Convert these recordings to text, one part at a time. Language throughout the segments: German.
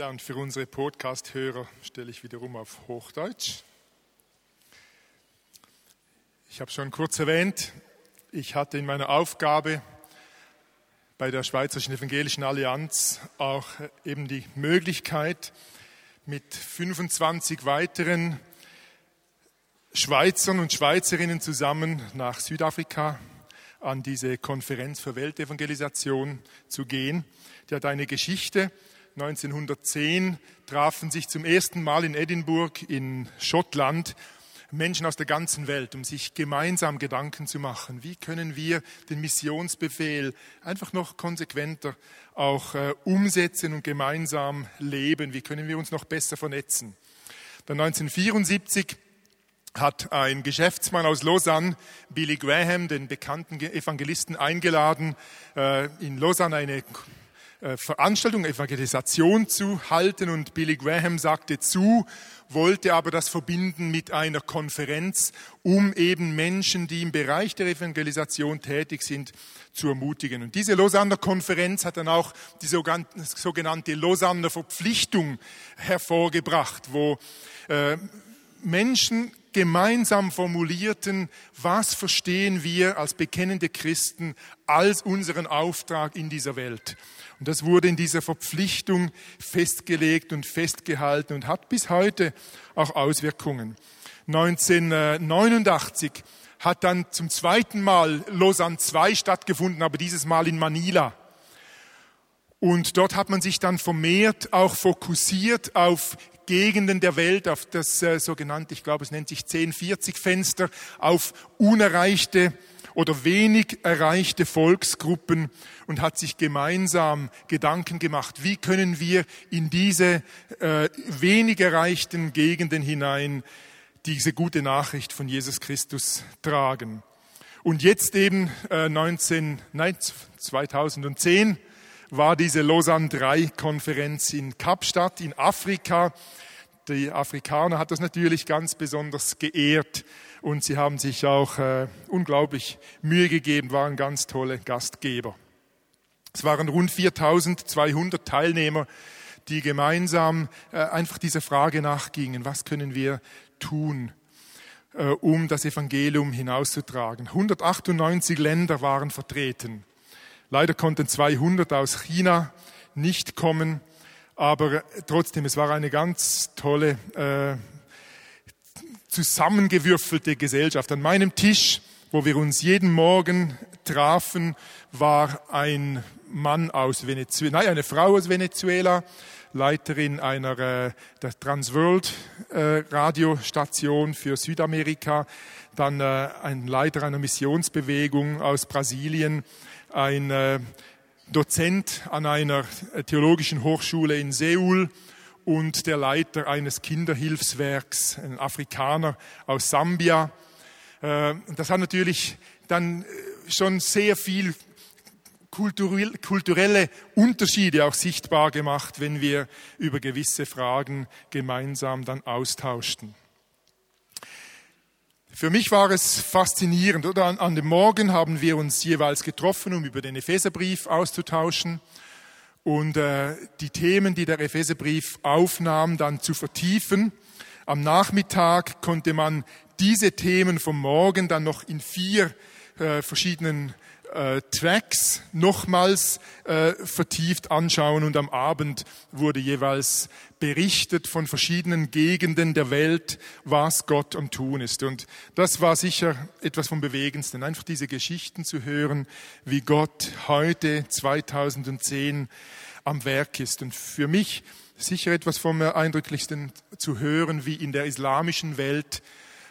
Ja, und für unsere Podcast-Hörer stelle ich wiederum auf Hochdeutsch. Ich habe schon kurz erwähnt, ich hatte in meiner Aufgabe bei der Schweizerischen Evangelischen Allianz auch eben die Möglichkeit, mit 25 weiteren Schweizern und Schweizerinnen zusammen nach Südafrika an diese Konferenz für Weltevangelisation zu gehen. Die hat eine Geschichte. 1910 trafen sich zum ersten Mal in Edinburgh in Schottland Menschen aus der ganzen Welt, um sich gemeinsam Gedanken zu machen. Wie können wir den Missionsbefehl einfach noch konsequenter auch äh, umsetzen und gemeinsam leben? Wie können wir uns noch besser vernetzen? Dann 1974 hat ein Geschäftsmann aus Lausanne, Billy Graham, den bekannten Evangelisten, eingeladen, äh, in Lausanne eine äh, Veranstaltung, Evangelisation zu halten und Billy Graham sagte zu, wollte aber das verbinden mit einer Konferenz, um eben Menschen, die im Bereich der Evangelisation tätig sind, zu ermutigen. Und diese Lausanner Konferenz hat dann auch die sogenannte Lausanner Verpflichtung hervorgebracht, wo äh, Menschen gemeinsam formulierten, was verstehen wir als bekennende Christen als unseren Auftrag in dieser Welt. Und das wurde in dieser Verpflichtung festgelegt und festgehalten und hat bis heute auch Auswirkungen. 1989 hat dann zum zweiten Mal Lausanne II stattgefunden, aber dieses Mal in Manila. Und dort hat man sich dann vermehrt auch fokussiert auf Gegenden der Welt, auf das äh, sogenannte, ich glaube, es nennt sich 1040-Fenster, auf unerreichte oder wenig erreichte Volksgruppen und hat sich gemeinsam Gedanken gemacht, wie können wir in diese äh, wenig erreichten Gegenden hinein diese gute Nachricht von Jesus Christus tragen. Und jetzt eben äh, 19, nein, 2010 war diese Lausanne 3 Konferenz in Kapstadt in Afrika. Die Afrikaner hat das natürlich ganz besonders geehrt und sie haben sich auch äh, unglaublich Mühe gegeben, waren ganz tolle Gastgeber. Es waren rund 4200 Teilnehmer, die gemeinsam äh, einfach dieser Frage nachgingen, was können wir tun, äh, um das Evangelium hinauszutragen. 198 Länder waren vertreten. Leider konnten 200 aus China nicht kommen, aber trotzdem, es war eine ganz tolle, äh, zusammengewürfelte Gesellschaft. An meinem Tisch, wo wir uns jeden Morgen trafen, war ein Mann aus Venezuela, nein, eine Frau aus Venezuela, Leiterin einer äh, der Transworld äh, Radiostation für Südamerika, dann äh, ein Leiter einer Missionsbewegung aus Brasilien, ein äh, Dozent an einer theologischen Hochschule in Seoul und der Leiter eines Kinderhilfswerks, ein Afrikaner aus Sambia. Äh, das hat natürlich dann äh, schon sehr viel kulturelle Unterschiede auch sichtbar gemacht, wenn wir über gewisse Fragen gemeinsam dann austauschten. Für mich war es faszinierend. Oder an, an, dem Morgen haben wir uns jeweils getroffen, um über den Epheserbrief auszutauschen und äh, die Themen, die der Epheserbrief aufnahm, dann zu vertiefen. Am Nachmittag konnte man diese Themen vom Morgen dann noch in vier äh, verschiedenen äh, Tracks nochmals äh, vertieft anschauen und am Abend wurde jeweils berichtet von verschiedenen Gegenden der Welt, was Gott am Tun ist. Und das war sicher etwas vom Bewegendsten, einfach diese Geschichten zu hören, wie Gott heute 2010 am Werk ist. Und für mich sicher etwas vom Eindrücklichsten zu hören, wie in der islamischen Welt,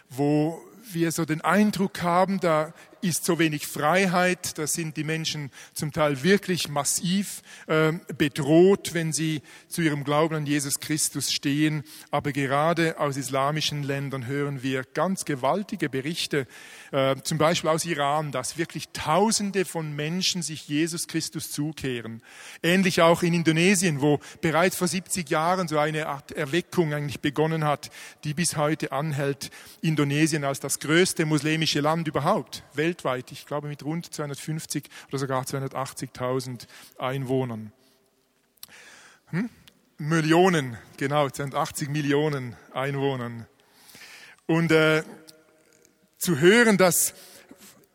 wo wir so den Eindruck haben, da ist so wenig Freiheit, da sind die Menschen zum Teil wirklich massiv äh, bedroht, wenn sie zu ihrem Glauben an Jesus Christus stehen. Aber gerade aus islamischen Ländern hören wir ganz gewaltige Berichte, äh, zum Beispiel aus Iran, dass wirklich Tausende von Menschen sich Jesus Christus zukehren. Ähnlich auch in Indonesien, wo bereits vor 70 Jahren so eine Art Erweckung eigentlich begonnen hat, die bis heute anhält. Indonesien als das größte muslimische Land überhaupt, weltweit, ich glaube mit rund 250 oder sogar 280.000 Einwohnern. Hm? Millionen, genau, 280 Millionen Einwohnern. Und äh, zu hören, dass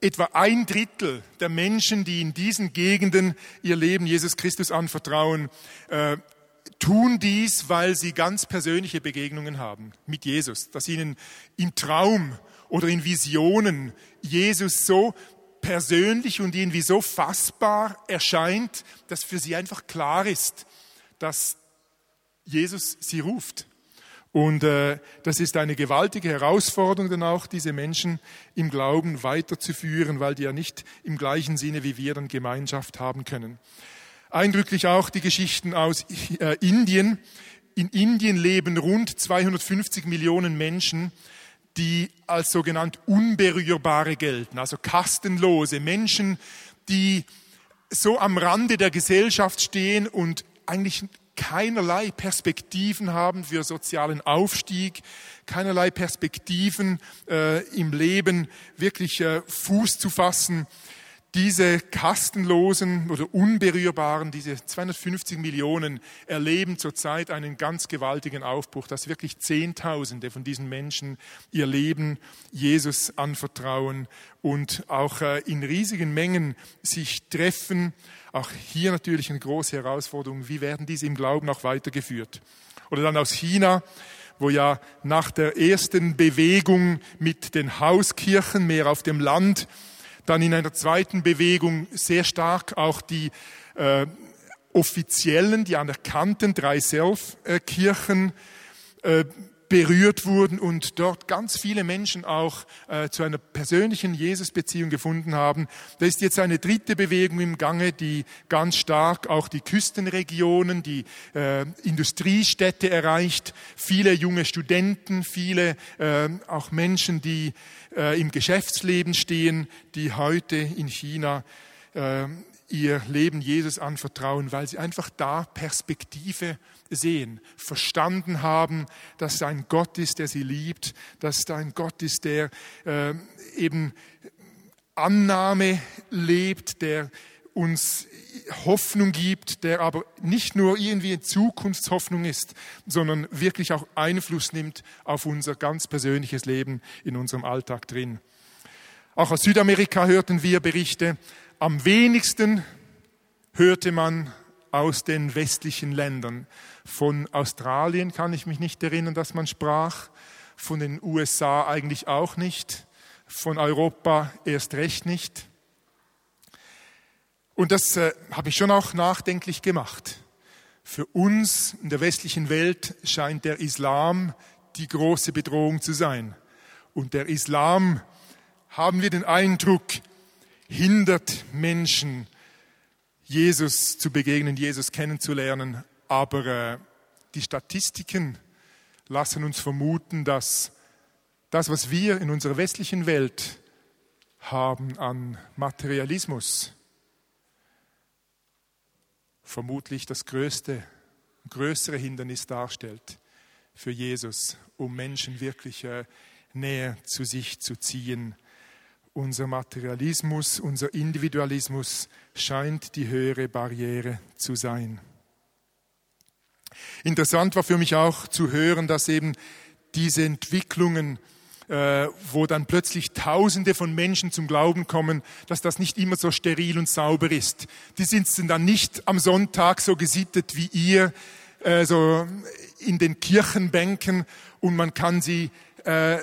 etwa ein Drittel der Menschen, die in diesen Gegenden ihr Leben Jesus Christus anvertrauen, äh, tun dies, weil sie ganz persönliche Begegnungen haben mit Jesus, dass ihnen im Traum oder in Visionen Jesus so persönlich und irgendwie so fassbar erscheint, dass für sie einfach klar ist, dass Jesus sie ruft. Und äh, das ist eine gewaltige Herausforderung dann auch, diese Menschen im Glauben weiterzuführen, weil die ja nicht im gleichen Sinne wie wir dann Gemeinschaft haben können. Eindrücklich auch die Geschichten aus äh, Indien. In Indien leben rund 250 Millionen Menschen, die als sogenannt Unberührbare gelten, also kastenlose Menschen, die so am Rande der Gesellschaft stehen und eigentlich keinerlei Perspektiven haben für sozialen Aufstieg, keinerlei Perspektiven äh, im Leben wirklich äh, Fuß zu fassen diese kastenlosen oder unberührbaren, diese 250 Millionen erleben zurzeit einen ganz gewaltigen Aufbruch, dass wirklich Zehntausende von diesen Menschen ihr Leben Jesus anvertrauen und auch äh, in riesigen Mengen sich treffen. Auch hier natürlich eine große Herausforderung. Wie werden diese im Glauben auch weitergeführt? Oder dann aus China, wo ja nach der ersten Bewegung mit den Hauskirchen mehr auf dem Land dann in einer zweiten Bewegung sehr stark auch die äh, offiziellen, die anerkannten drei Self-Kirchen äh, berührt wurden und dort ganz viele Menschen auch äh, zu einer persönlichen Jesus-Beziehung gefunden haben. Da ist jetzt eine dritte Bewegung im Gange, die ganz stark auch die Küstenregionen, die äh, Industriestädte erreicht, viele junge Studenten, viele äh, auch Menschen, die äh, im Geschäftsleben stehen, die heute in China äh, ihr Leben Jesus anvertrauen, weil sie einfach da Perspektive sehen, verstanden haben, dass da ein Gott ist, der sie liebt, dass da ein Gott ist, der äh, eben Annahme lebt, der uns Hoffnung gibt, der aber nicht nur irgendwie Zukunftshoffnung ist, sondern wirklich auch Einfluss nimmt auf unser ganz persönliches Leben in unserem Alltag drin. Auch aus Südamerika hörten wir Berichte. Am wenigsten hörte man aus den westlichen Ländern. Von Australien kann ich mich nicht erinnern, dass man sprach. Von den USA eigentlich auch nicht. Von Europa erst recht nicht. Und das äh, habe ich schon auch nachdenklich gemacht. Für uns in der westlichen Welt scheint der Islam die große Bedrohung zu sein. Und der Islam, haben wir den Eindruck, hindert Menschen, Jesus zu begegnen, Jesus kennenzulernen. Aber äh, die Statistiken lassen uns vermuten, dass das, was wir in unserer westlichen Welt haben an Materialismus, vermutlich das größte, größere Hindernis darstellt für Jesus, um Menschen wirklich äh, näher zu sich zu ziehen. Unser Materialismus, unser Individualismus scheint die höhere Barriere zu sein. Interessant war für mich auch zu hören, dass eben diese Entwicklungen äh, wo dann plötzlich Tausende von Menschen zum Glauben kommen, dass das nicht immer so steril und sauber ist. Die sind dann nicht am Sonntag so gesittet wie ihr, äh, so in den Kirchenbänken und man kann sie äh,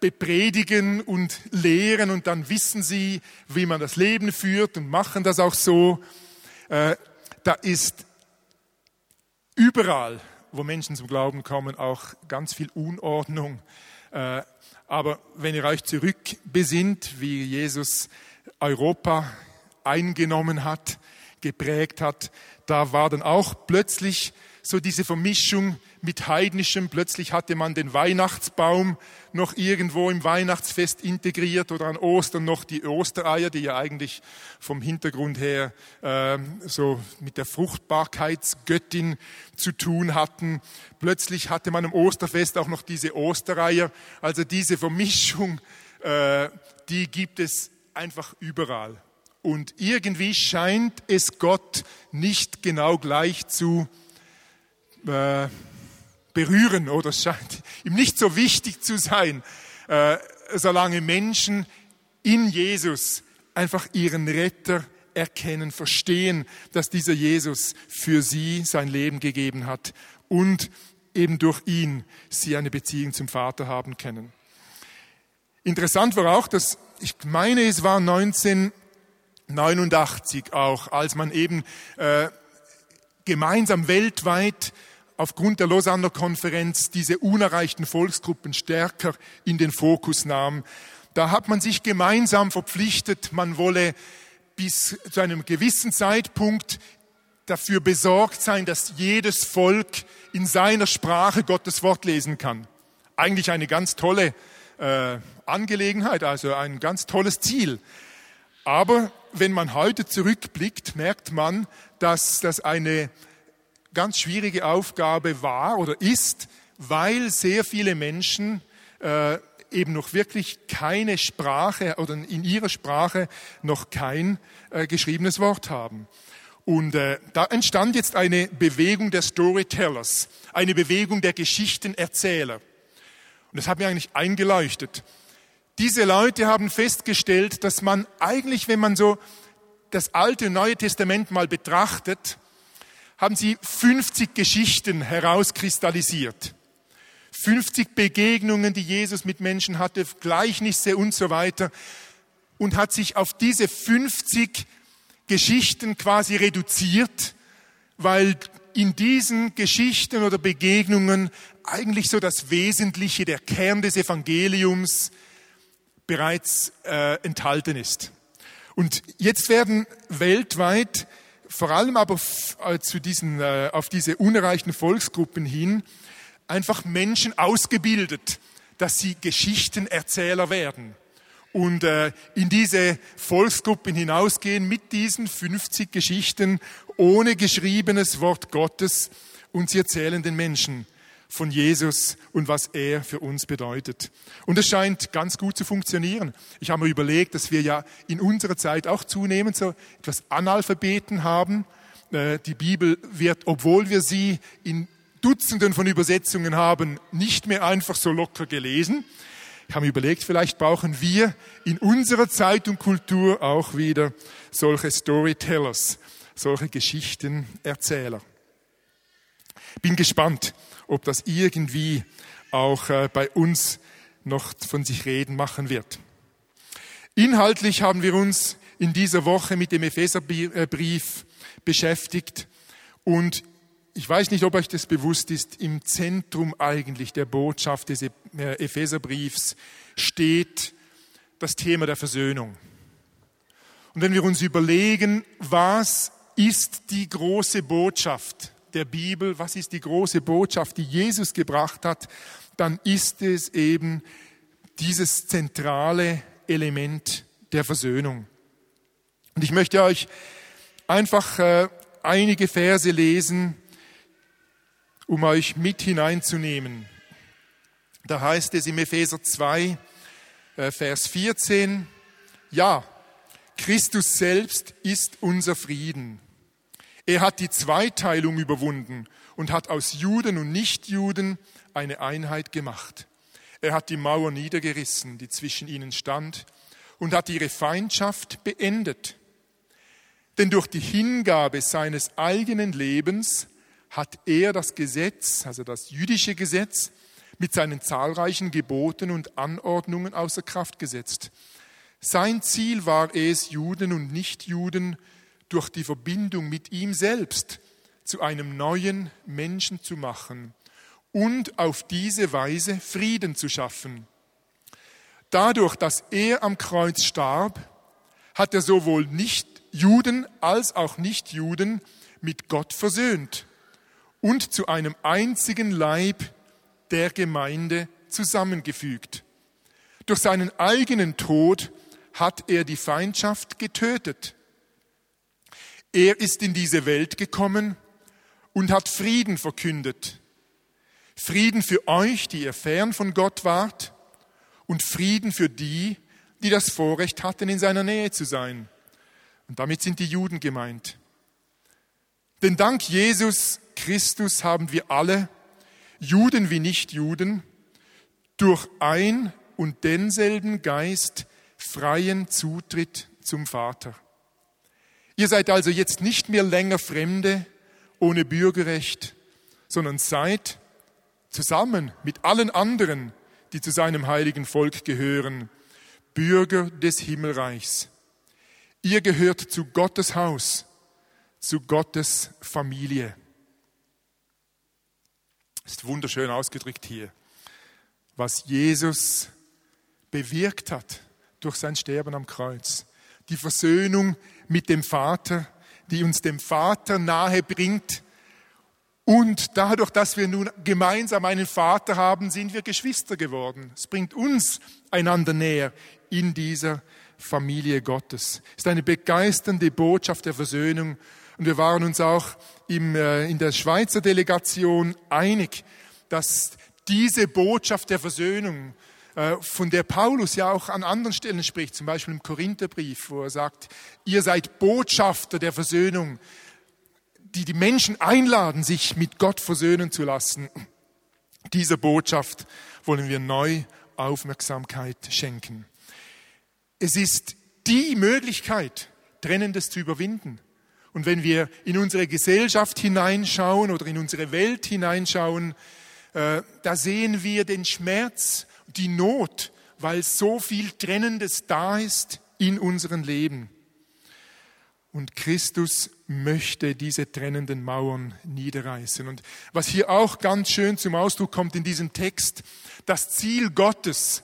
bepredigen und lehren und dann wissen sie, wie man das Leben führt und machen das auch so. Da ist überall, wo Menschen zum Glauben kommen, auch ganz viel Unordnung aber wenn ihr euch zurückbesinnt, wie Jesus Europa eingenommen hat, geprägt hat, da war dann auch plötzlich so diese Vermischung mit heidnischem. Plötzlich hatte man den Weihnachtsbaum noch irgendwo im Weihnachtsfest integriert oder an Ostern noch die Ostereier, die ja eigentlich vom Hintergrund her äh, so mit der Fruchtbarkeitsgöttin zu tun hatten. Plötzlich hatte man am Osterfest auch noch diese Ostereier. Also diese Vermischung, äh, die gibt es einfach überall. Und irgendwie scheint es Gott nicht genau gleich zu äh, berühren oder es scheint ihm nicht so wichtig zu sein, äh, solange Menschen in Jesus einfach ihren Retter erkennen, verstehen, dass dieser Jesus für sie sein Leben gegeben hat und eben durch ihn sie eine Beziehung zum Vater haben können. Interessant war auch, dass ich meine, es war 1989 auch, als man eben äh, gemeinsam weltweit aufgrund der Lausanner Konferenz diese unerreichten Volksgruppen stärker in den Fokus nahm. Da hat man sich gemeinsam verpflichtet, man wolle bis zu einem gewissen Zeitpunkt dafür besorgt sein, dass jedes Volk in seiner Sprache Gottes Wort lesen kann. Eigentlich eine ganz tolle äh, Angelegenheit, also ein ganz tolles Ziel. Aber wenn man heute zurückblickt, merkt man, dass das eine ganz schwierige Aufgabe war oder ist, weil sehr viele Menschen äh, eben noch wirklich keine Sprache oder in ihrer Sprache noch kein äh, geschriebenes Wort haben. Und äh, da entstand jetzt eine Bewegung der Storytellers, eine Bewegung der Geschichtenerzähler. Und das hat mir eigentlich eingeleuchtet. Diese Leute haben festgestellt, dass man eigentlich, wenn man so das Alte und Neue Testament mal betrachtet, haben sie 50 Geschichten herauskristallisiert. 50 Begegnungen, die Jesus mit Menschen hatte, Gleichnisse und so weiter. Und hat sich auf diese 50 Geschichten quasi reduziert, weil in diesen Geschichten oder Begegnungen eigentlich so das Wesentliche, der Kern des Evangeliums bereits äh, enthalten ist. Und jetzt werden weltweit vor allem aber äh, zu diesen, äh, auf diese unerreichten Volksgruppen hin einfach Menschen ausgebildet, dass sie Geschichtenerzähler werden. Und äh, in diese Volksgruppen hinausgehen mit diesen 50 Geschichten ohne geschriebenes Wort Gottes und sie erzählen den Menschen von Jesus und was er für uns bedeutet. Und es scheint ganz gut zu funktionieren. Ich habe mir überlegt, dass wir ja in unserer Zeit auch zunehmend so etwas Analphabeten haben. Äh, die Bibel wird, obwohl wir sie in Dutzenden von Übersetzungen haben, nicht mehr einfach so locker gelesen. Ich habe mir überlegt, vielleicht brauchen wir in unserer Zeit und Kultur auch wieder solche Storytellers, solche Geschichtenerzähler. Bin gespannt, ob das irgendwie auch äh, bei uns noch von sich reden machen wird. Inhaltlich haben wir uns in dieser Woche mit dem Epheserbrief beschäftigt und ich weiß nicht, ob euch das bewusst ist, im Zentrum eigentlich der Botschaft des Epheserbriefs steht das Thema der Versöhnung. Und wenn wir uns überlegen, was ist die große Botschaft der Bibel, was ist die große Botschaft, die Jesus gebracht hat, dann ist es eben dieses zentrale Element der Versöhnung. Und ich möchte euch einfach äh, einige Verse lesen, um euch mit hineinzunehmen. Da heißt es im Epheser 2, äh, Vers 14, ja, Christus selbst ist unser Frieden. Er hat die Zweiteilung überwunden und hat aus Juden und Nichtjuden eine Einheit gemacht. Er hat die Mauer niedergerissen, die zwischen ihnen stand, und hat ihre Feindschaft beendet. Denn durch die Hingabe seines eigenen Lebens hat er das Gesetz, also das jüdische Gesetz, mit seinen zahlreichen Geboten und Anordnungen außer Kraft gesetzt. Sein Ziel war es, Juden und Nichtjuden durch die Verbindung mit ihm selbst zu einem neuen Menschen zu machen und auf diese Weise Frieden zu schaffen. Dadurch, dass er am Kreuz starb, hat er sowohl nicht Juden als auch Nichtjuden mit Gott versöhnt und zu einem einzigen Leib der Gemeinde zusammengefügt. Durch seinen eigenen Tod hat er die Feindschaft getötet er ist in diese Welt gekommen und hat Frieden verkündet. Frieden für euch, die ihr fern von Gott wart, und Frieden für die, die das Vorrecht hatten, in seiner Nähe zu sein. Und damit sind die Juden gemeint. Denn dank Jesus Christus haben wir alle, Juden wie Nichtjuden, durch ein und denselben Geist freien Zutritt zum Vater. Ihr seid also jetzt nicht mehr länger Fremde ohne Bürgerrecht, sondern seid zusammen mit allen anderen, die zu seinem heiligen Volk gehören, Bürger des Himmelreichs. Ihr gehört zu Gottes Haus, zu Gottes Familie. Ist wunderschön ausgedrückt hier, was Jesus bewirkt hat durch sein Sterben am Kreuz. Die Versöhnung mit dem Vater, die uns dem Vater nahe bringt. Und dadurch, dass wir nun gemeinsam einen Vater haben, sind wir Geschwister geworden. Es bringt uns einander näher in dieser Familie Gottes. Es ist eine begeisternde Botschaft der Versöhnung und wir waren uns auch im, äh, in der Schweizer Delegation einig, dass diese Botschaft der Versöhnung, von der Paulus ja auch an anderen Stellen spricht, zum Beispiel im Korintherbrief, wo er sagt, ihr seid Botschafter der Versöhnung, die die Menschen einladen, sich mit Gott versöhnen zu lassen. Dieser Botschaft wollen wir neu Aufmerksamkeit schenken. Es ist die Möglichkeit, Trennendes zu überwinden. Und wenn wir in unsere Gesellschaft hineinschauen oder in unsere Welt hineinschauen, äh, da sehen wir den Schmerz, die Not, weil so viel Trennendes da ist in unserem Leben. Und Christus möchte diese trennenden Mauern niederreißen. Und was hier auch ganz schön zum Ausdruck kommt in diesem Text, das Ziel Gottes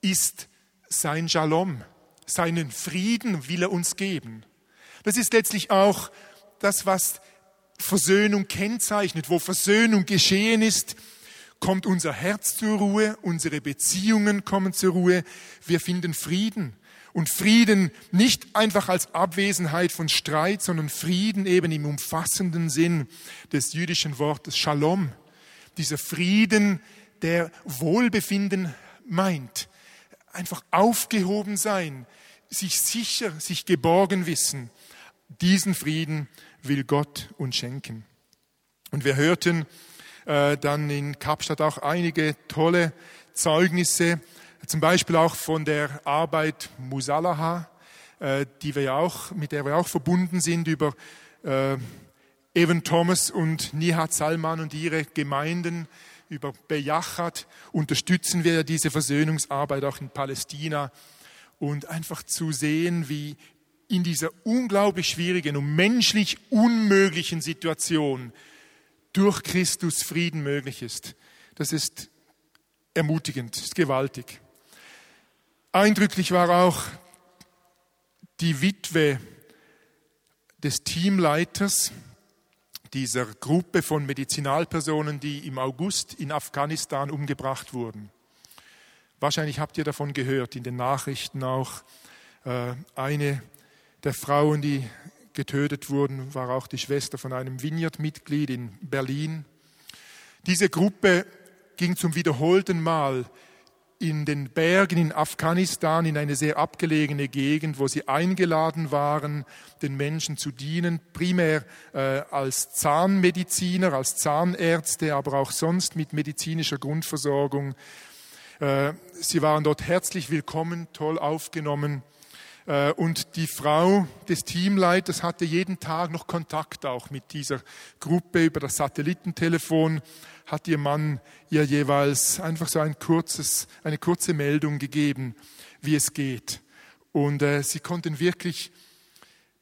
ist sein Shalom, seinen Frieden will er uns geben. Das ist letztlich auch das, was Versöhnung kennzeichnet. Wo Versöhnung geschehen ist, kommt unser Herz zur Ruhe, unsere Beziehungen kommen zur Ruhe, wir finden Frieden. Und Frieden nicht einfach als Abwesenheit von Streit, sondern Frieden eben im umfassenden Sinn des jüdischen Wortes Shalom. Dieser Frieden, der Wohlbefinden meint. Einfach aufgehoben sein, sich sicher, sich geborgen wissen. Diesen Frieden will Gott uns schenken. Und wir hörten äh, dann in Kapstadt auch einige tolle Zeugnisse, zum Beispiel auch von der Arbeit Musalaha, äh, die wir auch, mit der wir auch verbunden sind über äh, Evan Thomas und Nihat Salman und ihre Gemeinden, über Bejachat unterstützen wir diese Versöhnungsarbeit auch in Palästina. Und einfach zu sehen, wie in dieser unglaublich schwierigen und menschlich unmöglichen Situation durch Christus Frieden möglich ist. Das ist ermutigend, ist gewaltig. Eindrücklich war auch die Witwe des Teamleiters dieser Gruppe von Medizinalpersonen, die im August in Afghanistan umgebracht wurden. Wahrscheinlich habt ihr davon gehört, in den Nachrichten auch. Äh, eine der Frauen, die getötet wurden, war auch die Schwester von einem Vineyard-Mitglied in Berlin. Diese Gruppe ging zum wiederholten Mal in den Bergen in Afghanistan in eine sehr abgelegene Gegend, wo sie eingeladen waren, den Menschen zu dienen, primär äh, als Zahnmediziner, als Zahnärzte, aber auch sonst mit medizinischer Grundversorgung. Äh, sie waren dort herzlich willkommen, toll aufgenommen. Äh, und die Frau des Teamleiters hatte jeden Tag noch Kontakt auch mit dieser Gruppe über das Satellitentelefon, hat ihr Mann ihr jeweils einfach so ein kurzes, eine kurze Meldung gegeben, wie es geht. Und äh, sie konnten wirklich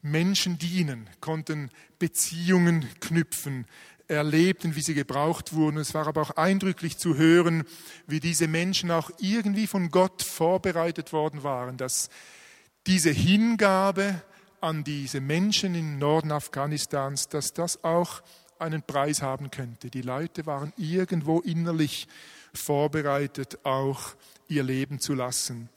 Menschen dienen, konnten Beziehungen knüpfen, erlebten, wie sie gebraucht wurden. Es war aber auch eindrücklich zu hören, wie diese Menschen auch irgendwie von Gott vorbereitet worden waren, dass diese Hingabe an diese Menschen im Norden Afghanistans, dass das auch einen Preis haben könnte. Die Leute waren irgendwo innerlich vorbereitet, auch ihr Leben zu lassen.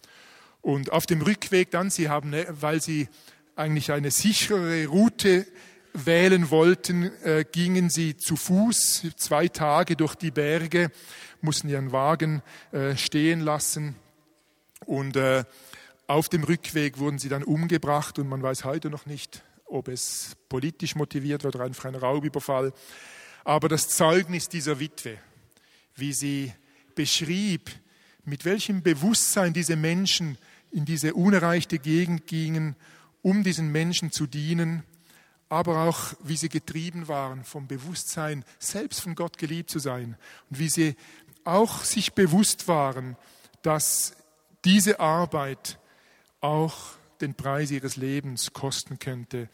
Und auf dem Rückweg dann, sie haben, ne, weil sie eigentlich eine sichere Route wählen wollten, äh, gingen sie zu Fuß zwei Tage durch die Berge, mussten ihren Wagen äh, stehen lassen und äh, auf dem Rückweg wurden sie dann umgebracht und man weiß heute noch nicht, ob es politisch motiviert war oder einfach ein Raubüberfall. Aber das Zeugnis dieser Witwe, wie sie beschrieb, mit welchem Bewusstsein diese Menschen in diese unerreichte Gegend gingen, um diesen Menschen zu dienen, aber auch wie sie getrieben waren vom Bewusstsein, selbst von Gott geliebt zu sein und wie sie auch sich bewusst waren, dass diese Arbeit auch den Preis ihres Lebens kosten könnte.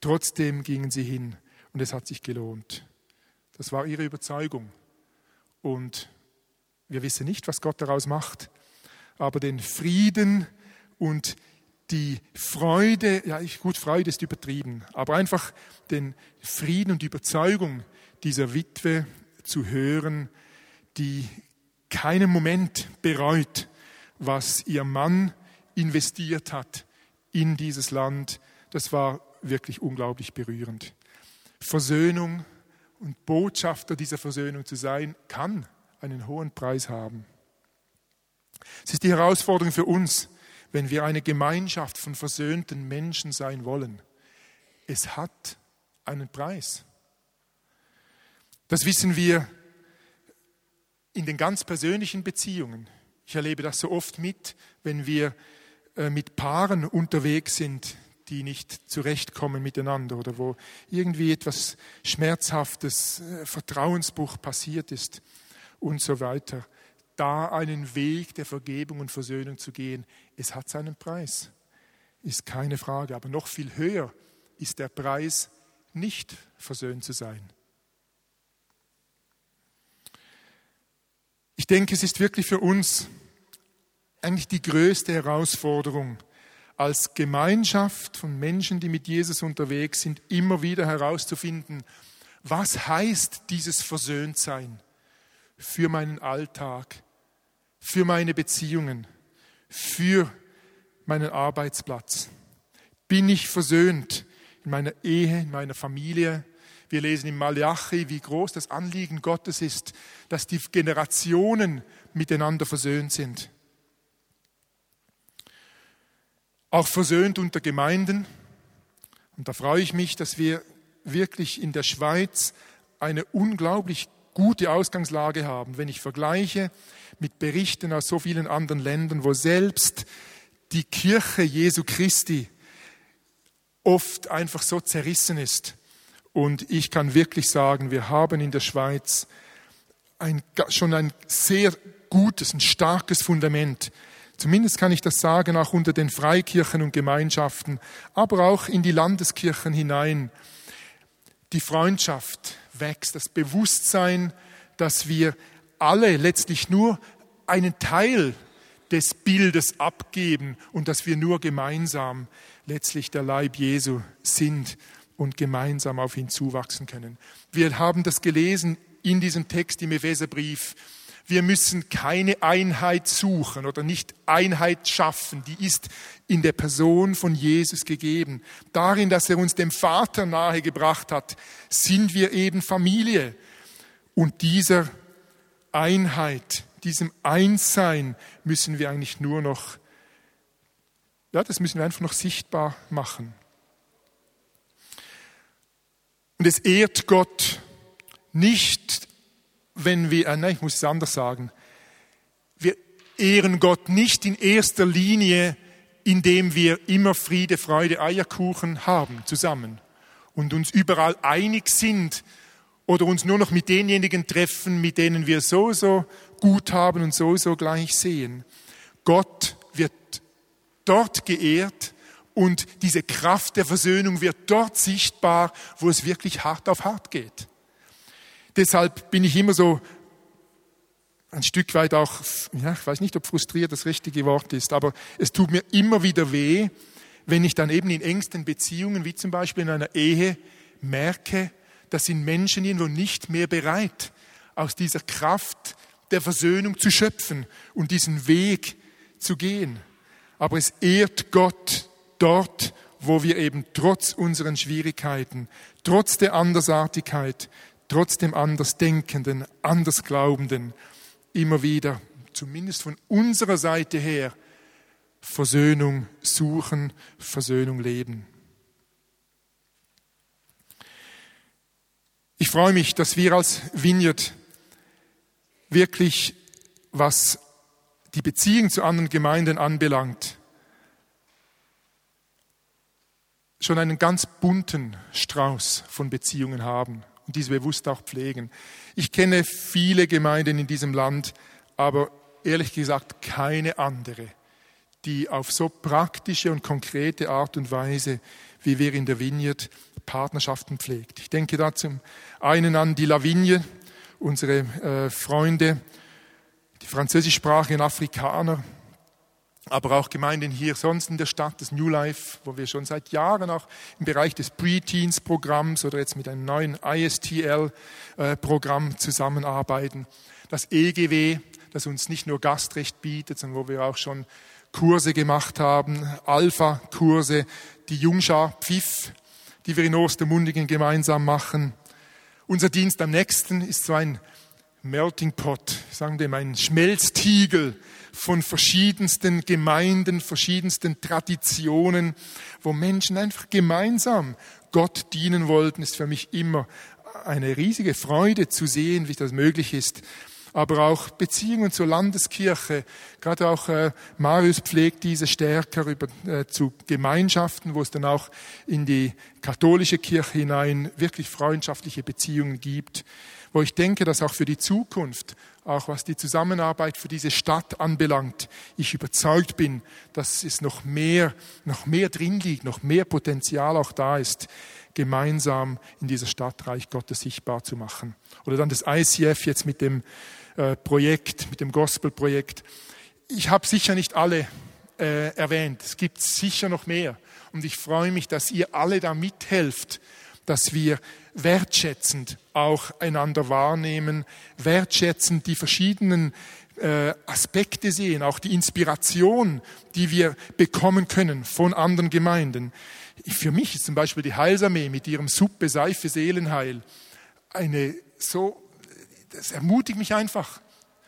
Trotzdem gingen sie hin und es hat sich gelohnt. Das war ihre Überzeugung. Und wir wissen nicht, was Gott daraus macht, aber den Frieden und die Freude, ja gut, Freude ist übertrieben, aber einfach den Frieden und die Überzeugung dieser Witwe zu hören, die keinen Moment bereut, was ihr Mann investiert hat in dieses Land, das war wirklich unglaublich berührend. Versöhnung und Botschafter dieser Versöhnung zu sein, kann einen hohen Preis haben. Es ist die Herausforderung für uns, wenn wir eine Gemeinschaft von versöhnten Menschen sein wollen. Es hat einen Preis. Das wissen wir in den ganz persönlichen Beziehungen. Ich erlebe das so oft mit, wenn wir mit Paaren unterwegs sind, die nicht zurechtkommen miteinander oder wo irgendwie etwas Schmerzhaftes, äh, Vertrauensbruch passiert ist und so weiter. Da einen Weg der Vergebung und Versöhnung zu gehen, es hat seinen Preis, ist keine Frage. Aber noch viel höher ist der Preis, nicht versöhnt zu sein. Ich denke, es ist wirklich für uns eigentlich die größte Herausforderung, als Gemeinschaft von Menschen, die mit Jesus unterwegs sind, immer wieder herauszufinden, was heißt dieses Versöhntsein für meinen Alltag, für meine Beziehungen, für meinen Arbeitsplatz. Bin ich versöhnt in meiner Ehe, in meiner Familie? Wir lesen im Malachi, wie groß das Anliegen Gottes ist, dass die Generationen miteinander versöhnt sind. Auch versöhnt unter Gemeinden. Und da freue ich mich, dass wir wirklich in der Schweiz eine unglaublich gute Ausgangslage haben, wenn ich vergleiche mit Berichten aus so vielen anderen Ländern, wo selbst die Kirche Jesu Christi oft einfach so zerrissen ist. Und ich kann wirklich sagen, wir haben in der Schweiz ein, schon ein sehr gutes, ein starkes Fundament Zumindest kann ich das sagen, auch unter den Freikirchen und Gemeinschaften, aber auch in die Landeskirchen hinein. Die Freundschaft wächst, das Bewusstsein, dass wir alle letztlich nur einen Teil des Bildes abgeben und dass wir nur gemeinsam letztlich der Leib Jesu sind und gemeinsam auf ihn zuwachsen können. Wir haben das gelesen in diesem Text im Epheserbrief wir müssen keine Einheit suchen oder nicht Einheit schaffen. Die ist in der Person von Jesus gegeben. Darin, dass er uns dem Vater nahegebracht hat, sind wir eben Familie. Und dieser Einheit, diesem Einssein müssen wir eigentlich nur noch, ja, das müssen wir einfach noch sichtbar machen. Und es ehrt Gott nicht wenn wir, äh, nein, ich muss es anders sagen, wir ehren Gott nicht in erster Linie, indem wir immer Friede, Freude, Eierkuchen haben zusammen und uns überall einig sind oder uns nur noch mit denjenigen treffen, mit denen wir so, so gut haben und so, so gleich sehen. Gott wird dort geehrt und diese Kraft der Versöhnung wird dort sichtbar, wo es wirklich hart auf hart geht. Deshalb bin ich immer so ein Stück weit auch, ja, ich weiß nicht, ob frustriert das richtige Wort ist, aber es tut mir immer wieder weh, wenn ich dann eben in engsten Beziehungen, wie zum Beispiel in einer Ehe, merke, da sind Menschen irgendwo nicht mehr bereit, aus dieser Kraft der Versöhnung zu schöpfen und diesen Weg zu gehen. Aber es ehrt Gott dort, wo wir eben trotz unseren Schwierigkeiten, trotz der Andersartigkeit, trotzdem Andersdenkenden, Andersglaubenden immer wieder, zumindest von unserer Seite her, Versöhnung suchen, Versöhnung leben. Ich freue mich, dass wir als Vineyard wirklich, was die Beziehung zu anderen Gemeinden anbelangt, schon einen ganz bunten Strauß von Beziehungen haben und diese bewusst auch pflegen. Ich kenne viele Gemeinden in diesem Land, aber ehrlich gesagt keine andere, die auf so praktische und konkrete Art und Weise, wie wir in der Vineyard Partnerschaften pflegt. Ich denke da zum einen an die Lavigne, unsere äh, Freunde, die französischsprachigen Afrikaner, aber auch Gemeinden hier sonst in der Stadt, das New Life, wo wir schon seit Jahren auch im Bereich des Pre-Teens-Programms oder jetzt mit einem neuen ISTL-Programm äh, zusammenarbeiten. Das EGW, das uns nicht nur Gastrecht bietet, sondern wo wir auch schon Kurse gemacht haben, Alpha-Kurse, die Jungschar Pfiff, die wir in Ostermundigen gemeinsam machen. Unser Dienst am nächsten ist so ein Melting Pot, sagen wir mal ein Schmelztiegel von verschiedensten Gemeinden, verschiedensten Traditionen, wo Menschen einfach gemeinsam Gott dienen wollten, ist für mich immer eine riesige Freude zu sehen, wie das möglich ist aber auch Beziehungen zur Landeskirche. Gerade auch äh, Marius pflegt diese stärker über, äh, zu Gemeinschaften, wo es dann auch in die katholische Kirche hinein wirklich freundschaftliche Beziehungen gibt, wo ich denke, dass auch für die Zukunft, auch was die Zusammenarbeit für diese Stadt anbelangt, ich überzeugt bin, dass es noch mehr, noch mehr drin liegt, noch mehr Potenzial auch da ist, gemeinsam in dieser Stadt Reich Gottes sichtbar zu machen. Oder dann das ICF jetzt mit dem äh, Projekt, mit dem Gospel-Projekt. Ich habe sicher nicht alle äh, erwähnt. Es gibt sicher noch mehr. Und ich freue mich, dass ihr alle da mithelft, dass wir wertschätzend auch einander wahrnehmen, wertschätzend die verschiedenen äh, Aspekte sehen, auch die Inspiration, die wir bekommen können von anderen Gemeinden. Für mich ist zum Beispiel die Heilsarmee mit ihrem Suppe, Seife, Seelenheil eine so das ermutigt mich einfach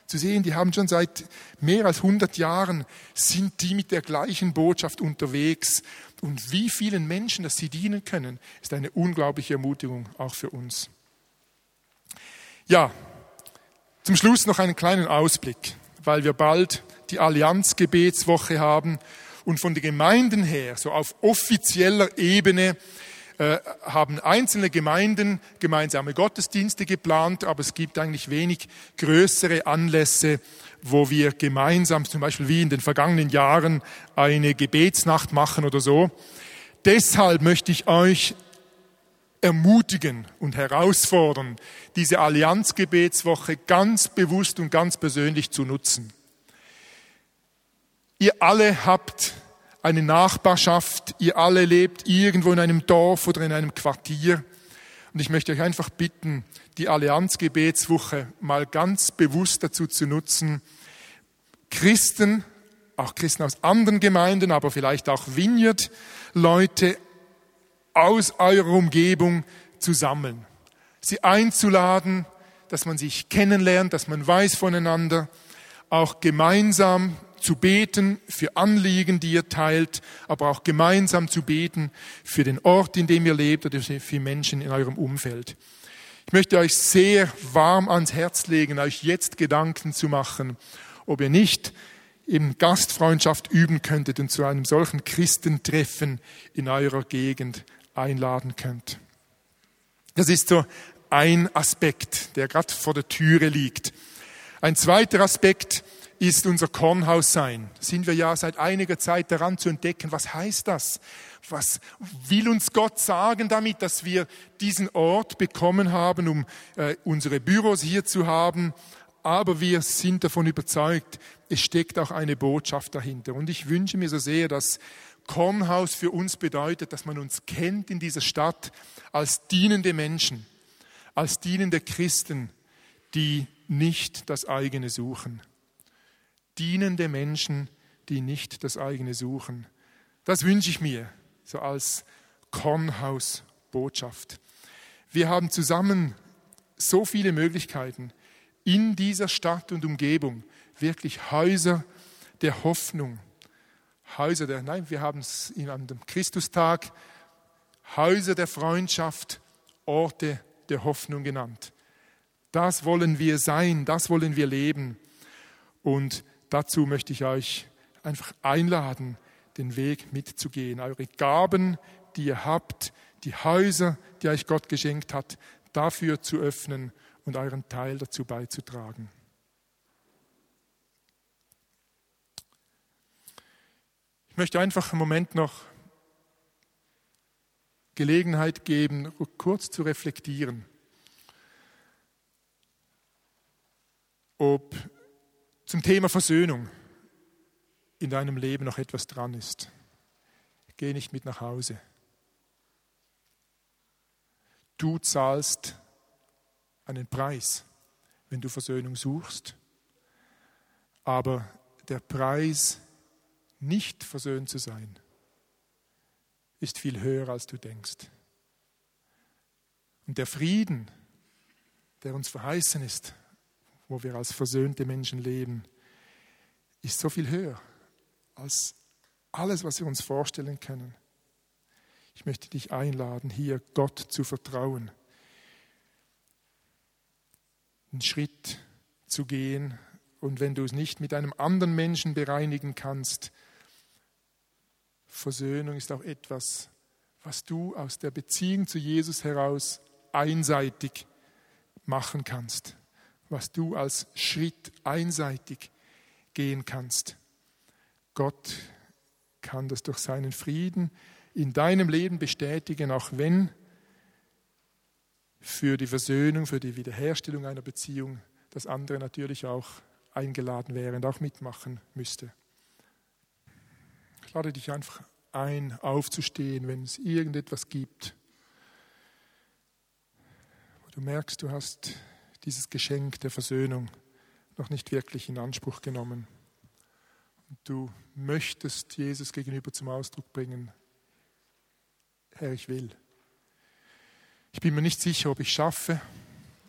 zu sehen, die haben schon seit mehr als 100 Jahren, sind die mit der gleichen Botschaft unterwegs. Und wie vielen Menschen, dass sie dienen können, ist eine unglaubliche Ermutigung auch für uns. Ja, zum Schluss noch einen kleinen Ausblick, weil wir bald die Allianzgebetswoche haben und von den Gemeinden her, so auf offizieller Ebene, äh, haben einzelne Gemeinden gemeinsame Gottesdienste geplant, aber es gibt eigentlich wenig größere Anlässe, wo wir gemeinsam, zum Beispiel wie in den vergangenen Jahren, eine Gebetsnacht machen oder so. Deshalb möchte ich euch ermutigen und herausfordern, diese Allianzgebetswoche ganz bewusst und ganz persönlich zu nutzen. Ihr alle habt eine Nachbarschaft, ihr alle lebt irgendwo in einem Dorf oder in einem Quartier. Und ich möchte euch einfach bitten, die Allianzgebetswoche mal ganz bewusst dazu zu nutzen, Christen, auch Christen aus anderen Gemeinden, aber vielleicht auch Vineyard, Leute aus eurer Umgebung zu sammeln. Sie einzuladen, dass man sich kennenlernt, dass man weiß voneinander, auch gemeinsam zu beten für Anliegen, die ihr teilt, aber auch gemeinsam zu beten für den Ort, in dem ihr lebt oder für Menschen in eurem Umfeld. Ich möchte euch sehr warm ans Herz legen, euch jetzt Gedanken zu machen, ob ihr nicht eben Gastfreundschaft üben könntet und zu einem solchen Christentreffen in eurer Gegend einladen könnt. Das ist so ein Aspekt, der gerade vor der Türe liegt. Ein zweiter Aspekt ist unser Kornhaus sein. Da sind wir ja seit einiger Zeit daran zu entdecken, was heißt das? Was will uns Gott sagen damit, dass wir diesen Ort bekommen haben, um äh, unsere Büros hier zu haben? Aber wir sind davon überzeugt, es steckt auch eine Botschaft dahinter. Und ich wünsche mir so sehr, dass Kornhaus für uns bedeutet, dass man uns kennt in dieser Stadt als dienende Menschen, als dienende Christen, die nicht das eigene suchen dienende Menschen, die nicht das eigene suchen. Das wünsche ich mir, so als Kornhaus-Botschaft. Wir haben zusammen so viele Möglichkeiten, in dieser Stadt und Umgebung wirklich Häuser der Hoffnung, Häuser der, nein, wir haben es an dem Christustag, Häuser der Freundschaft, Orte der Hoffnung genannt. Das wollen wir sein, das wollen wir leben. Und dazu möchte ich euch einfach einladen, den Weg mitzugehen. Eure Gaben, die ihr habt, die Häuser, die euch Gott geschenkt hat, dafür zu öffnen und euren Teil dazu beizutragen. Ich möchte einfach einen Moment noch Gelegenheit geben, kurz zu reflektieren, ob zum Thema Versöhnung in deinem Leben noch etwas dran ist. Geh nicht mit nach Hause. Du zahlst einen Preis, wenn du Versöhnung suchst, aber der Preis, nicht versöhnt zu sein, ist viel höher, als du denkst. Und der Frieden, der uns verheißen ist, wo wir als versöhnte Menschen leben, ist so viel höher als alles, was wir uns vorstellen können. Ich möchte dich einladen, hier Gott zu vertrauen, einen Schritt zu gehen und wenn du es nicht mit einem anderen Menschen bereinigen kannst, Versöhnung ist auch etwas, was du aus der Beziehung zu Jesus heraus einseitig machen kannst, was du als Schritt einseitig gehen kannst. Gott kann das durch seinen Frieden in deinem Leben bestätigen, auch wenn für die Versöhnung, für die Wiederherstellung einer Beziehung das andere natürlich auch eingeladen wäre und auch mitmachen müsste. Ich lade dich einfach ein, aufzustehen, wenn es irgendetwas gibt, wo du merkst, du hast dieses Geschenk der Versöhnung noch nicht wirklich in Anspruch genommen. Du möchtest Jesus gegenüber zum Ausdruck bringen, Herr, ich will. Ich bin mir nicht sicher, ob ich schaffe.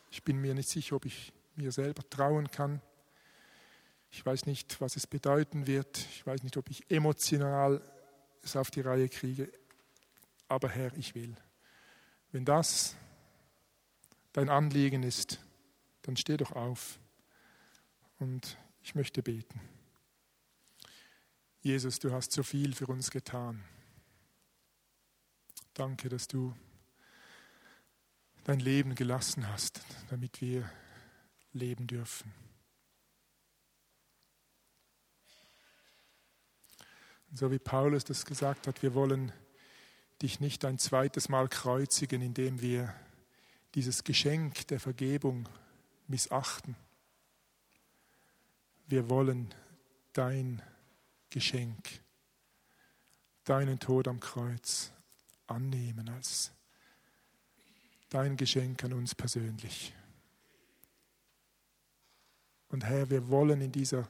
Ich bin mir nicht sicher, ob ich mir selber trauen kann. Ich weiß nicht, was es bedeuten wird. Ich weiß nicht, ob ich emotional es auf die Reihe kriege. Aber Herr, ich will. Wenn das dein Anliegen ist, dann steh doch auf und ich möchte beten. Jesus, du hast so viel für uns getan. Danke, dass du dein Leben gelassen hast, damit wir leben dürfen. Und so wie Paulus das gesagt hat, wir wollen dich nicht ein zweites Mal kreuzigen, indem wir dieses Geschenk der Vergebung missachten. Wir wollen dein Geschenk, deinen Tod am Kreuz annehmen als dein Geschenk an uns persönlich. Und Herr, wir wollen in dieser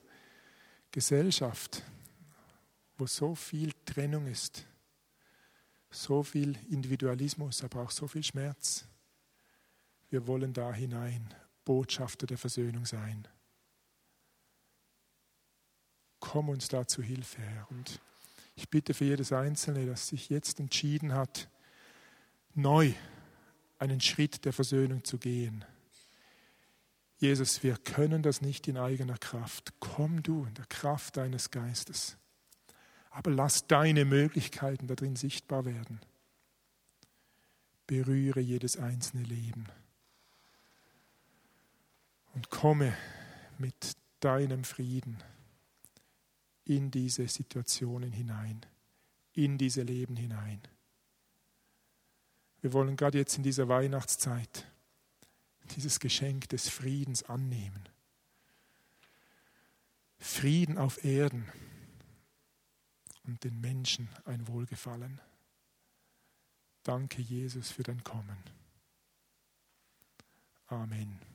Gesellschaft, wo so viel Trennung ist, so viel Individualismus, aber auch so viel Schmerz, wir wollen da hinein Botschafter der Versöhnung sein. Komm uns da zu Hilfe, Herr. Und ich bitte für jedes Einzelne, das sich jetzt entschieden hat, neu einen Schritt der Versöhnung zu gehen. Jesus, wir können das nicht in eigener Kraft. Komm du in der Kraft deines Geistes. Aber lass deine Möglichkeiten darin sichtbar werden. Berühre jedes einzelne Leben. Und komme mit deinem Frieden in diese Situationen hinein, in diese Leben hinein. Wir wollen gerade jetzt in dieser Weihnachtszeit dieses Geschenk des Friedens annehmen. Frieden auf Erden und den Menschen ein Wohlgefallen. Danke, Jesus, für dein Kommen. Amen.